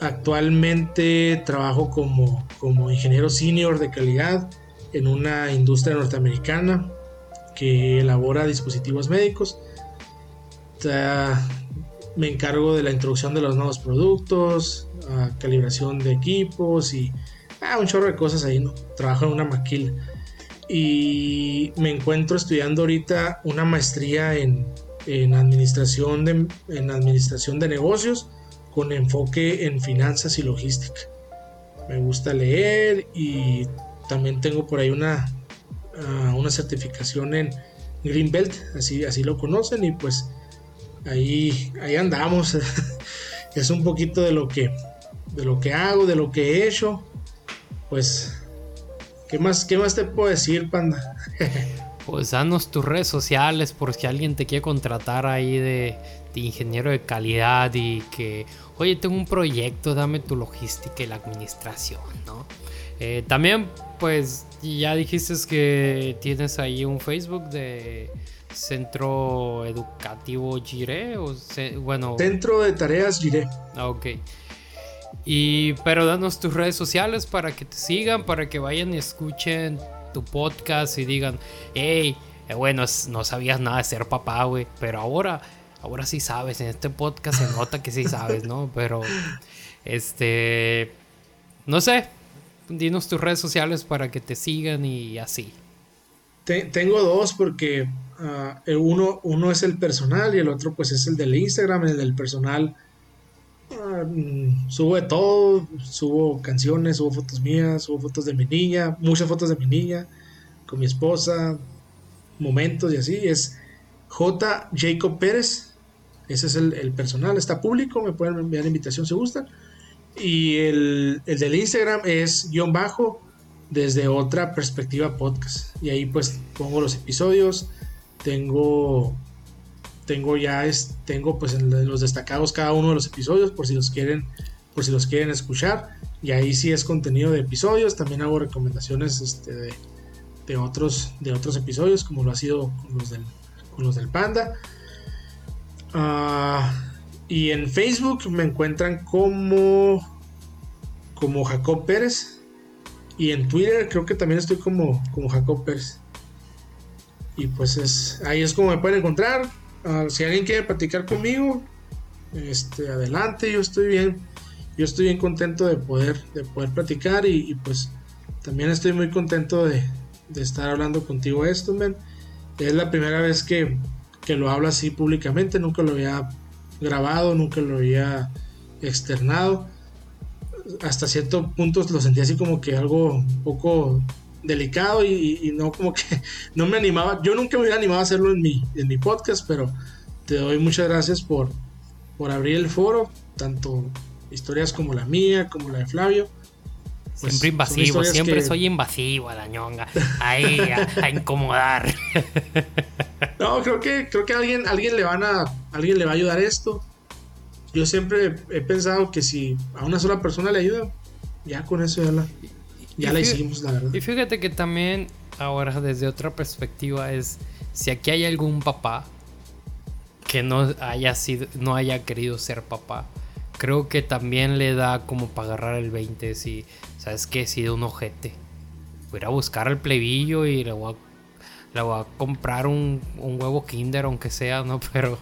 Actualmente trabajo como, como ingeniero senior de calidad en una industria norteamericana que elabora dispositivos médicos. Me encargo de la introducción de los nuevos productos, calibración de equipos y ah, un chorro de cosas ahí. ¿no? Trabajo en una maquila y me encuentro estudiando ahorita una maestría en, administración, de, en administración de negocios con enfoque en finanzas y logística. Me gusta leer y también tengo por ahí una, ah, una certificación en Greenbelt, así, así lo conocen y pues ahí, ahí andamos. es un poquito de lo que de lo que hago, de lo que he hecho. Pues ¿Qué más, qué más te puedo decir, panda? pues danos tus redes sociales por si alguien te quiere contratar ahí de, ingeniero de calidad y que, oye, tengo un proyecto, dame tu logística y la administración, ¿no? Eh, también, pues, ya dijiste que tienes ahí un Facebook de Centro Educativo Gire, o bueno... Centro de Tareas Gire. Ah, ok. Y, pero danos tus redes sociales para que te sigan, para que vayan y escuchen tu podcast y digan, hey, eh, bueno, no sabías nada de ser papá, güey, pero ahora, ahora sí sabes, en este podcast se nota que sí sabes, ¿no? Pero, este, no sé, dinos tus redes sociales para que te sigan y así. tengo dos porque ah, uno, uno es el personal y el otro pues es el del Instagram, el del personal mm, subo de todo, subo canciones, subo fotos mías, subo fotos de mi niña, muchas fotos de mi niña, con mi esposa, momentos y así. Es J. Jacob Pérez, ese es el, personal, está público, me pueden enviar invitación si gustan. Y el, el del Instagram es guion bajo desde otra perspectiva podcast. Y ahí pues pongo los episodios, tengo tengo ya es, tengo pues los destacados cada uno de los episodios por si los quieren por si los quieren escuchar. Y ahí sí es contenido de episodios. También hago recomendaciones este, de, otros de otros episodios como lo ha sido con los del, con los del panda. Ah, y en Facebook me encuentran como como Jacob Pérez. Y en Twitter creo que también estoy como como Jacob Pérez y pues es ahí es como me pueden encontrar Ah, si alguien quiere platicar conmigo, este, adelante, yo estoy bien, yo estoy bien contento de poder, de poder platicar y, pues también estoy muy contento de, estar hablando contigo esto, man. Es la primera vez que, que lo hablo así públicamente, nunca lo había grabado, nunca lo había externado. Hasta cierto punto lo sentí así como que algo un poco delicado y, no como que no me animaba. Yo nunca me hubiera animado a hacerlo en mi, en mi podcast, pero te doy muchas gracias por, por abrir el foro, tanto historias como la mía, como la de Flavio. Pues siempre invasivo, siempre soy invasivo a la ñonga. Ahí, a, incomodar. No, creo que, creo que a alguien, alguien le van a. alguien le va a ayudar esto. Yo siempre he pensado que si a una sola persona le ayuda, ya con eso ya la. Ya la hicimos, la verdad. Y fíjate que también ahora desde otra perspectiva es si aquí hay algún papá que no haya sido, no haya querido ser papá, creo que también le da como para agarrar el 20 si, ¿sabes qué? Si de un ojete. Voy a ir a buscar al plebillo y le voy a, voy a comprar un, un, huevo kinder, aunque sea, ¿no? Pero,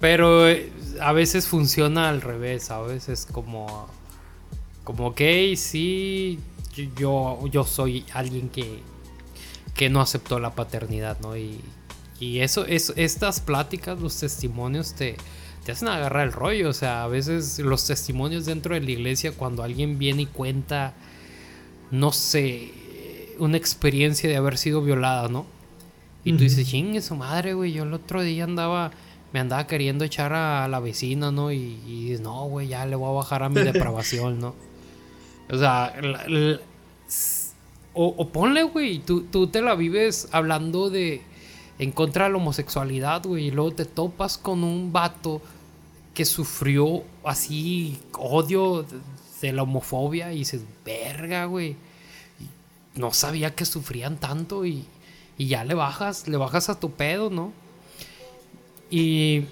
pero eh, a veces funciona al revés, ¿sabes? Es como, como, ok, sí, yo, yo soy alguien que, que no aceptó la paternidad, ¿no? Y, y eso, es, estas pláticas, los testimonios te, te hacen agarrar el rollo. O sea, a veces los testimonios dentro de la iglesia, cuando alguien viene y cuenta, no sé, una experiencia de haber sido violada, ¿no? Y tú dices, ching, su madre, güey. Yo el otro día andaba, me andaba queriendo echar a la vecina, ¿no? Y, y no, güey, ya le voy a bajar a mi depravación, ¿no? O sea, o, ponle, güey, tú, tú te la vives hablando de en contra de la homosexualidad, güey, y luego te topas con un vato que sufrió así odio de la homofobia y dices, verga, güey. No sabía que sufrían tanto y, y ya le bajas, le bajas a tu pedo, ¿no? Y...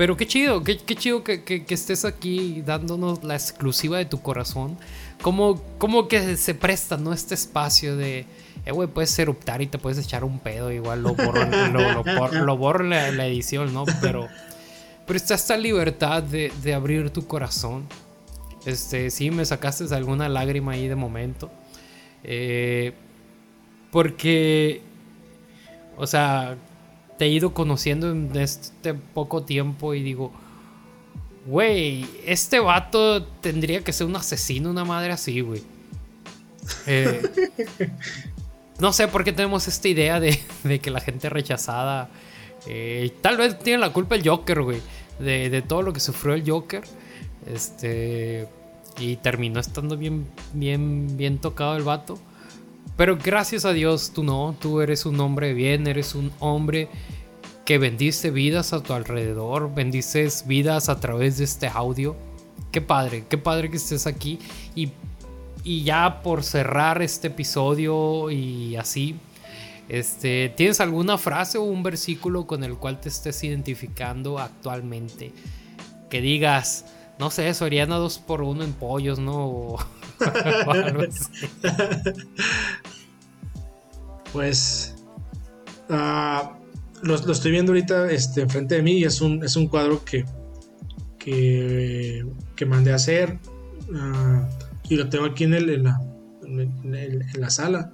Pero qué chido, qué, chido que, que, estés aquí dándonos la exclusiva de tu corazón. Como, como que se presta, ¿no? Este espacio de, eh, güey, puedes eruptar y te puedes echar un pedo, igual lo borro, lo, borro la, la, edición, ¿no? Pero, pero está esta libertad de, de, abrir tu corazón. Este, sí, me sacaste alguna lágrima ahí de momento. Eh, porque, o sea, te he ido conociendo en este poco tiempo y digo, güey, este vato tendría que ser un asesino, una madre así, güey. Eh, no sé por qué tenemos esta idea de, que la gente rechazada. Eh, tal vez tiene la culpa el Joker, güey. De, todo lo que sufrió el Joker. Este. Y terminó estando bien, bien, bien tocado el vato. Pero gracias a Dios, tú no. Tú eres un hombre bien, eres un hombre que bendice vidas a tu alrededor, bendices vidas a través de este audio. Qué padre, qué padre que estés aquí. Y y ya por cerrar este episodio y así, este, ¿tienes alguna frase o un versículo con el cual te estés identificando actualmente? Que digas, no sé, Soriana 2 por 1 en pollos, ¿no? Pues uh, lo, estoy viendo ahorita este, enfrente de mí y es un, es un cuadro que, que, que mandé a hacer. Uh, y lo tengo aquí en, el, en, la, en, la, sala.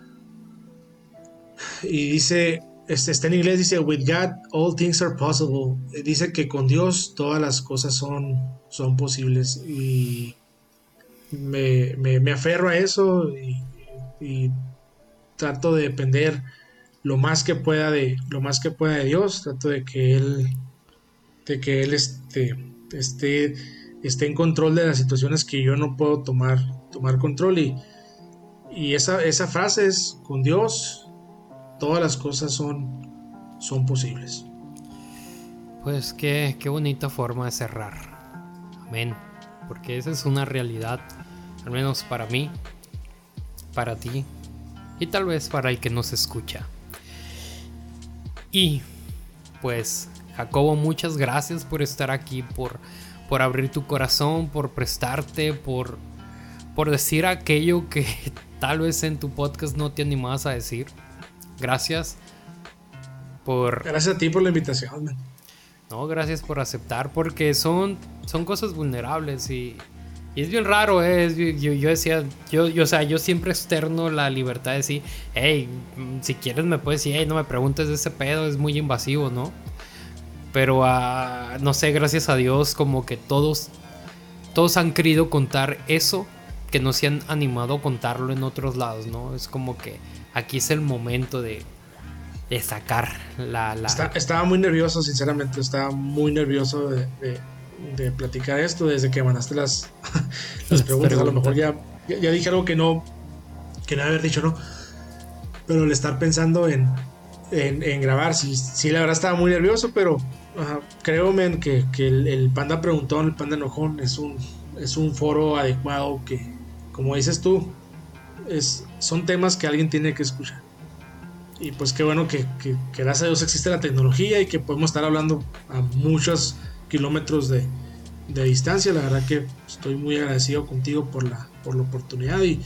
Y dice, este, está en inglés, dice, with God all things are possible. Dice que con Dios todas las cosas son, son posibles. Y me, me, aferro a eso y, trato de depender lo más que pueda de lo más que pueda de Dios. Trato de que Él, de que Él esté, esté, esté en control de las situaciones que yo no puedo tomar tomar control y, y esa, esa frase es, con Dios todas las cosas son, son posibles. Pues qué, qué bonita forma de cerrar. Amén. Porque esa es una realidad, al menos para mí, para ti y tal vez para el que nos escucha. Y pues Jacobo, muchas gracias por estar aquí, por, por abrir tu corazón, por prestarte, por por decir aquello que tal vez en tu podcast no te animabas a decir. Gracias por... Gracias a ti por la invitación. No, gracias por aceptar porque son, son cosas vulnerables y, es bien raro, ¿eh? yo, decía, yo, o sea, yo siempre externo la libertad de decir, hey, si quieres me puedes decir, hey, no me preguntes de ese pedo, es muy invasivo, ¿no? Pero, uh, no sé, gracias a Dios, como que todos, todos han querido contar eso que no se han animado a contarlo en otros lados, ¿no? Es como que aquí es el momento de, de sacar la... estaba muy nervioso, sinceramente, estaba muy nervioso de, platicar esto desde que mandaste las, las preguntas. A lo mejor ya, ya, dije algo que no, que no haber dicho, ¿no? Pero el estar pensando en, en, grabar, sí, sí, la verdad estaba muy nervioso, pero creo, men, que, que el, el, Panda Preguntón, el Panda Enojón, es un, es un foro adecuado que, como dices tú, es, son temas que alguien tiene que escuchar. Y pues qué bueno que, que, gracias a Dios existe la tecnología y que podemos estar hablando a muchos kilómetros de, de distancia. La verdad que estoy muy agradecido contigo por la, por la oportunidad y,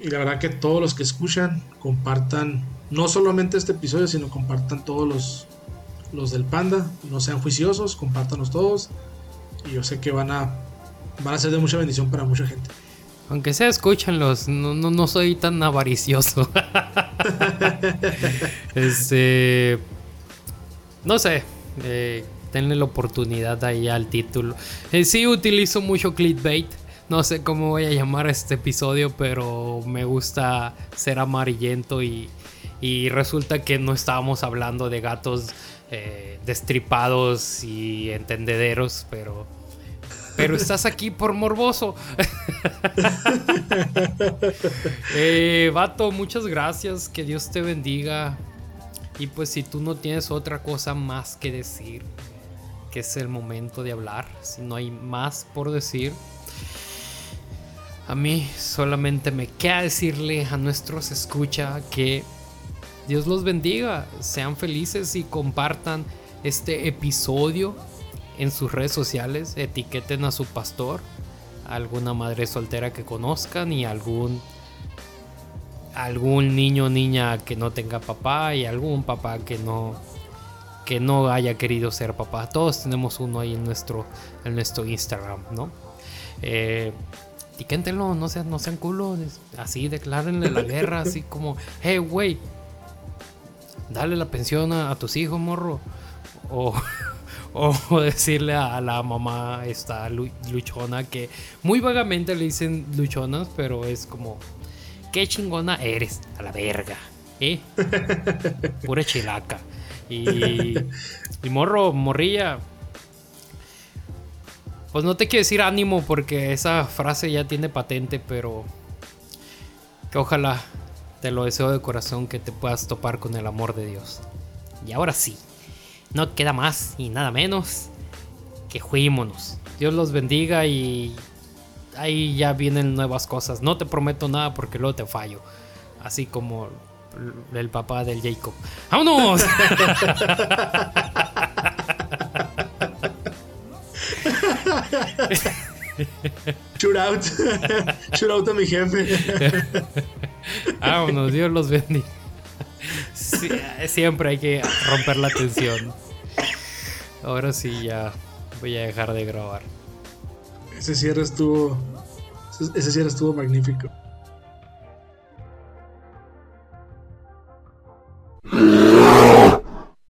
y la verdad que todos los que escuchan compartan no solamente este episodio, sino compartan todos los, los del Panda. No sean juiciosos, compártanos todos. Y yo sé que van a, van a ser de mucha bendición para mucha gente. Aunque sea, escúchanlos. No, no, no soy tan avaricioso. este. No sé. Eh, tenle la oportunidad ahí al título. Eh, sí, utilizo mucho clickbait. No sé cómo voy a llamar este episodio, pero me gusta ser amarillento y, y resulta que no estábamos hablando de gatos eh, destripados y entendederos, pero pero estás aquí por morboso. eh, vato, muchas gracias. Que Dios te bendiga. Y pues si tú no tienes otra cosa más que decir, que es el momento de hablar. Si no hay más por decir. A mí solamente me queda decirle a nuestros escucha que Dios los bendiga, sean felices y compartan este episodio en sus redes sociales, etiqueten a su pastor, a alguna madre soltera que conozcan y algún algún niño o niña que no tenga papá y algún papá que no que no haya querido ser papá. Todos tenemos uno ahí en nuestro en nuestro Instagram, ¿no? Eh, no sean, no sean culos, así declárenle la guerra, así como, hey, güey, dale la pensión a, a tus hijos, morro. O, o decirle a la mamá esta luchona que muy vagamente le dicen luchonas, pero es como, qué chingona eres, a la verga, ¿eh? Pura chilaca. Y, y morro, morrilla. Pues no te quiero decir ánimo porque esa frase ya tiene patente, pero que ojalá te lo deseo de corazón que te puedas topar con el amor de Dios. Y ahora sí. No queda más y nada menos que juímonos. Dios los bendiga y ahí ya vienen nuevas cosas. No te prometo nada porque luego te fallo. Así como el papá del Jacob. ¡Vámonos! Shoot out. Shoot out a mi jefe. Vámonos, Dios los bendiga siempre hay que romper la tensión. Ahora sí ya voy a dejar de grabar. Ese cierre estuvo. Ese cierre estuvo magnífico.